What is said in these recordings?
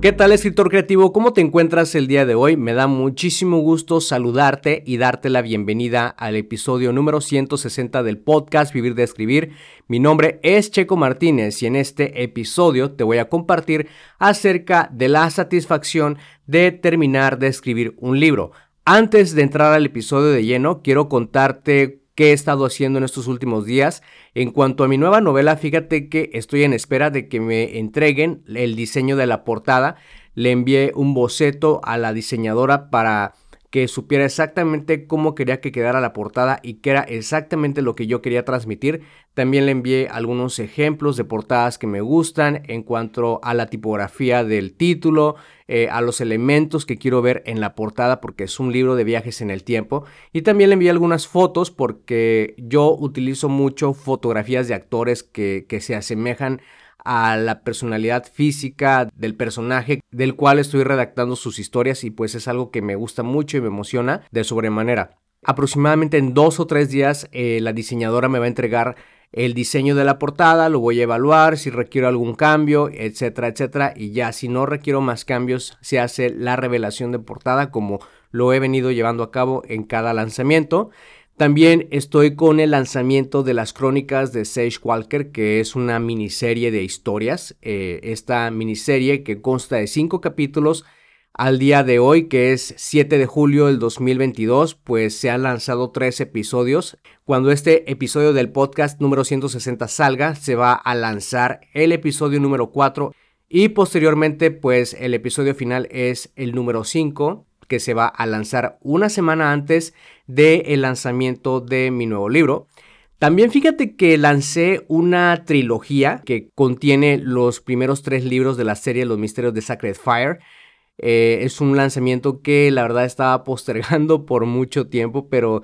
¿Qué tal escritor creativo? ¿Cómo te encuentras el día de hoy? Me da muchísimo gusto saludarte y darte la bienvenida al episodio número 160 del podcast Vivir de Escribir. Mi nombre es Checo Martínez y en este episodio te voy a compartir acerca de la satisfacción de terminar de escribir un libro. Antes de entrar al episodio de lleno, quiero contarte qué he estado haciendo en estos últimos días. En cuanto a mi nueva novela, fíjate que estoy en espera de que me entreguen el diseño de la portada. Le envié un boceto a la diseñadora para que supiera exactamente cómo quería que quedara la portada y que era exactamente lo que yo quería transmitir. También le envié algunos ejemplos de portadas que me gustan en cuanto a la tipografía del título, eh, a los elementos que quiero ver en la portada porque es un libro de viajes en el tiempo. Y también le envié algunas fotos porque yo utilizo mucho fotografías de actores que, que se asemejan a la personalidad física del personaje del cual estoy redactando sus historias y pues es algo que me gusta mucho y me emociona de sobremanera. Aproximadamente en dos o tres días eh, la diseñadora me va a entregar el diseño de la portada, lo voy a evaluar, si requiero algún cambio, etcétera, etcétera. Y ya si no requiero más cambios, se hace la revelación de portada como lo he venido llevando a cabo en cada lanzamiento. También estoy con el lanzamiento de las crónicas de Sage Walker, que es una miniserie de historias. Eh, esta miniserie que consta de cinco capítulos al día de hoy, que es 7 de julio del 2022, pues se han lanzado tres episodios. Cuando este episodio del podcast número 160 salga, se va a lanzar el episodio número 4 y posteriormente, pues el episodio final es el número 5 que se va a lanzar una semana antes del lanzamiento de mi nuevo libro. También fíjate que lancé una trilogía que contiene los primeros tres libros de la serie Los Misterios de Sacred Fire. Eh, es un lanzamiento que la verdad estaba postergando por mucho tiempo, pero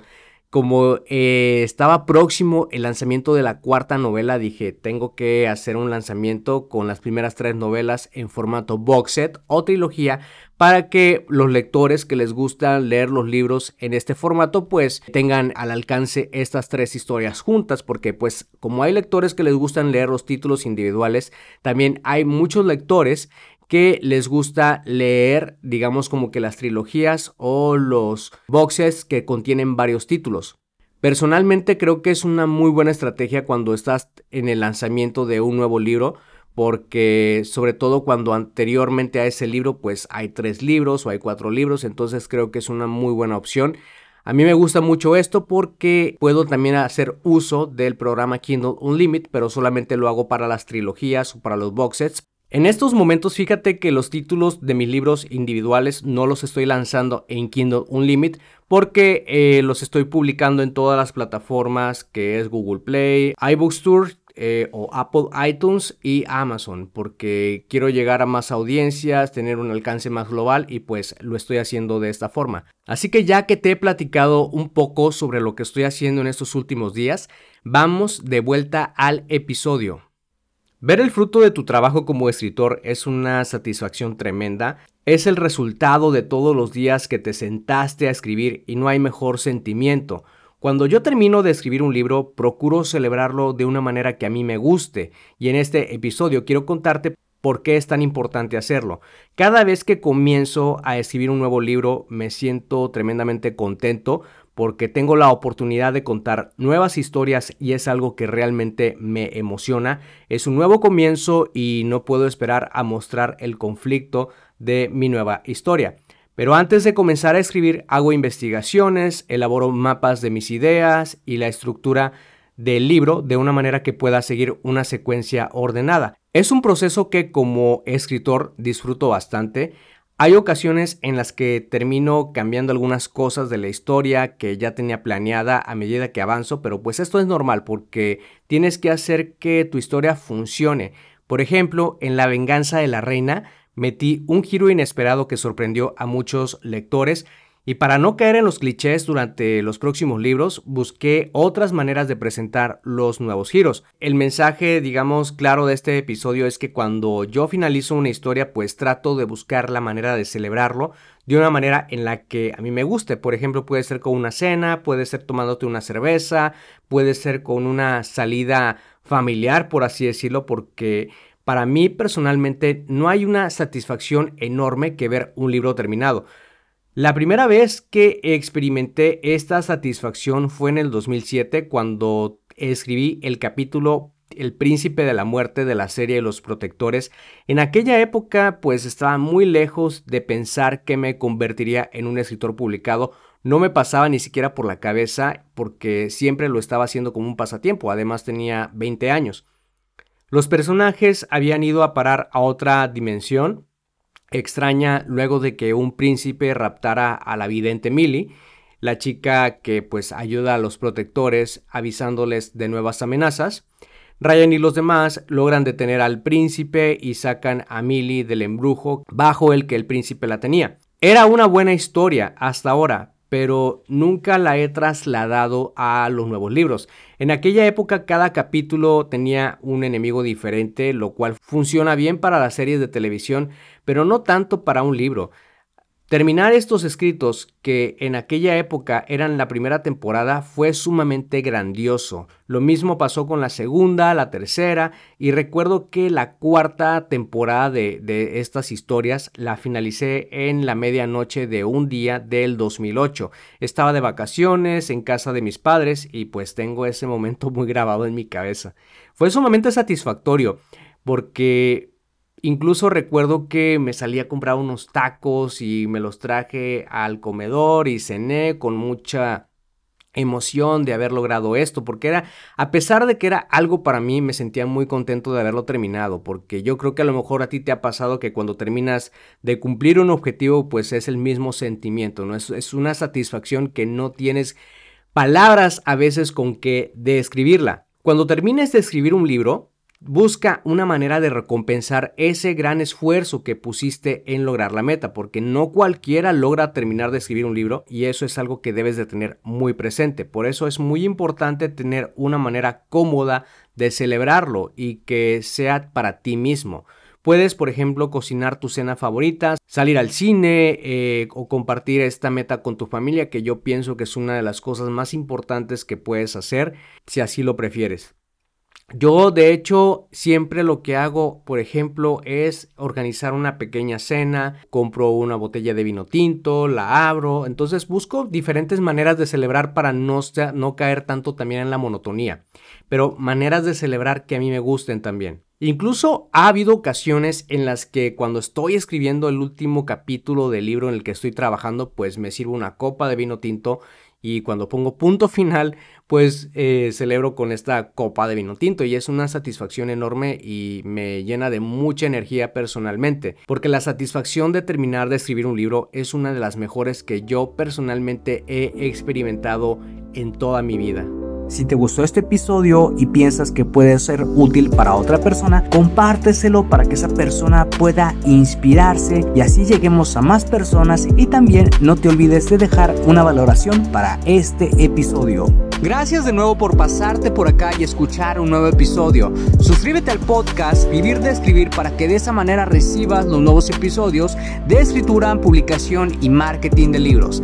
como eh, estaba próximo el lanzamiento de la cuarta novela, dije, tengo que hacer un lanzamiento con las primeras tres novelas en formato box set o trilogía para que los lectores que les gusta leer los libros en este formato pues tengan al alcance estas tres historias juntas porque pues como hay lectores que les gustan leer los títulos individuales, también hay muchos lectores que les gusta leer, digamos como que las trilogías o los boxes que contienen varios títulos. Personalmente creo que es una muy buena estrategia cuando estás en el lanzamiento de un nuevo libro, porque sobre todo cuando anteriormente a ese libro pues hay tres libros o hay cuatro libros, entonces creo que es una muy buena opción. A mí me gusta mucho esto porque puedo también hacer uso del programa Kindle Unlimited, pero solamente lo hago para las trilogías o para los boxes. En estos momentos, fíjate que los títulos de mis libros individuales no los estoy lanzando en Kindle Unlimited porque eh, los estoy publicando en todas las plataformas que es Google Play, iBookstore eh, o Apple iTunes y Amazon porque quiero llegar a más audiencias, tener un alcance más global y pues lo estoy haciendo de esta forma. Así que ya que te he platicado un poco sobre lo que estoy haciendo en estos últimos días, vamos de vuelta al episodio. Ver el fruto de tu trabajo como escritor es una satisfacción tremenda. Es el resultado de todos los días que te sentaste a escribir y no hay mejor sentimiento. Cuando yo termino de escribir un libro, procuro celebrarlo de una manera que a mí me guste y en este episodio quiero contarte por qué es tan importante hacerlo. Cada vez que comienzo a escribir un nuevo libro me siento tremendamente contento porque tengo la oportunidad de contar nuevas historias y es algo que realmente me emociona. Es un nuevo comienzo y no puedo esperar a mostrar el conflicto de mi nueva historia. Pero antes de comenzar a escribir hago investigaciones, elaboro mapas de mis ideas y la estructura del libro de una manera que pueda seguir una secuencia ordenada. Es un proceso que como escritor disfruto bastante. Hay ocasiones en las que termino cambiando algunas cosas de la historia que ya tenía planeada a medida que avanzo, pero pues esto es normal porque tienes que hacer que tu historia funcione. Por ejemplo, en La venganza de la reina metí un giro inesperado que sorprendió a muchos lectores y para no caer en los clichés durante los próximos libros, busqué otras maneras de presentar los nuevos giros. El mensaje, digamos, claro de este episodio es que cuando yo finalizo una historia, pues trato de buscar la manera de celebrarlo de una manera en la que a mí me guste. Por ejemplo, puede ser con una cena, puede ser tomándote una cerveza, puede ser con una salida familiar, por así decirlo, porque para mí personalmente no hay una satisfacción enorme que ver un libro terminado. La primera vez que experimenté esta satisfacción fue en el 2007 cuando escribí el capítulo El príncipe de la muerte de la serie Los Protectores. En aquella época pues estaba muy lejos de pensar que me convertiría en un escritor publicado. No me pasaba ni siquiera por la cabeza porque siempre lo estaba haciendo como un pasatiempo. Además tenía 20 años. Los personajes habían ido a parar a otra dimensión extraña luego de que un príncipe raptara a la vidente Millie, la chica que pues ayuda a los protectores avisándoles de nuevas amenazas. Ryan y los demás logran detener al príncipe y sacan a Millie del embrujo bajo el que el príncipe la tenía. Era una buena historia hasta ahora, pero nunca la he trasladado a los nuevos libros. En aquella época cada capítulo tenía un enemigo diferente, lo cual funciona bien para las series de televisión, pero no tanto para un libro. Terminar estos escritos, que en aquella época eran la primera temporada, fue sumamente grandioso. Lo mismo pasó con la segunda, la tercera, y recuerdo que la cuarta temporada de, estas historias la finalicé en la medianoche de un día del 2008. Estaba de vacaciones en casa de mis padres y pues tengo ese momento muy grabado en mi cabeza. Fue sumamente satisfactorio porque Incluso recuerdo que me salí a comprar unos tacos y me los traje al comedor y cené con mucha emoción de haber logrado esto, porque era, a pesar de que era algo para mí, me sentía muy contento de haberlo terminado, porque yo creo que a lo mejor a ti te ha pasado que cuando terminas de cumplir un objetivo, pues es el mismo sentimiento, ¿no? Es, es una satisfacción que no tienes palabras a veces con que describirla. Cuando termines de escribir un libro, Busca una manera de recompensar ese gran esfuerzo que pusiste en lograr la meta, porque no cualquiera logra terminar de escribir un libro y eso es algo que debes de tener muy presente. Por eso es muy importante tener una manera cómoda de celebrarlo y que sea para ti mismo. Puedes, por ejemplo, cocinar tu cena favorita, salir al cine eh, o compartir esta meta con tu familia, que yo pienso que es una de las cosas más importantes que puedes hacer si así lo prefieres. Yo, de hecho, siempre lo que hago, por ejemplo, es organizar una pequeña cena, compro una botella de vino tinto, la abro, entonces busco diferentes maneras de celebrar para no, no caer tanto también en la monotonía, pero maneras de celebrar que a mí me gusten también. Incluso ha habido ocasiones en las que cuando estoy escribiendo el último capítulo del libro en el que estoy trabajando, pues me sirvo una copa de vino tinto y cuando pongo punto final, pues eh, celebro con esta copa de vino tinto y es una satisfacción enorme y me llena de mucha energía personalmente, porque la satisfacción de terminar de escribir un libro es una de las mejores que yo personalmente he experimentado en toda mi vida. Si te gustó este episodio y piensas que puede ser útil para otra persona, compárteselo para que esa persona pueda inspirarse y así lleguemos a más personas y también no te olvides de dejar una valoración para este episodio. Gracias de nuevo por pasarte por acá y escuchar un nuevo episodio. Suscríbete al podcast Vivir de Escribir para que de esa manera recibas los nuevos episodios de escritura, publicación y marketing de libros.